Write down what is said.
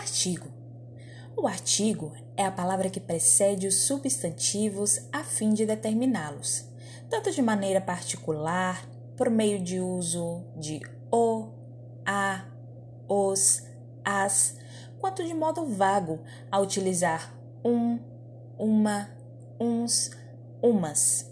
Artigo. O artigo é a palavra que precede os substantivos a fim de determiná-los, tanto de maneira particular, por meio de uso de o, a, os, as, quanto de modo vago a utilizar um, uma, uns, umas.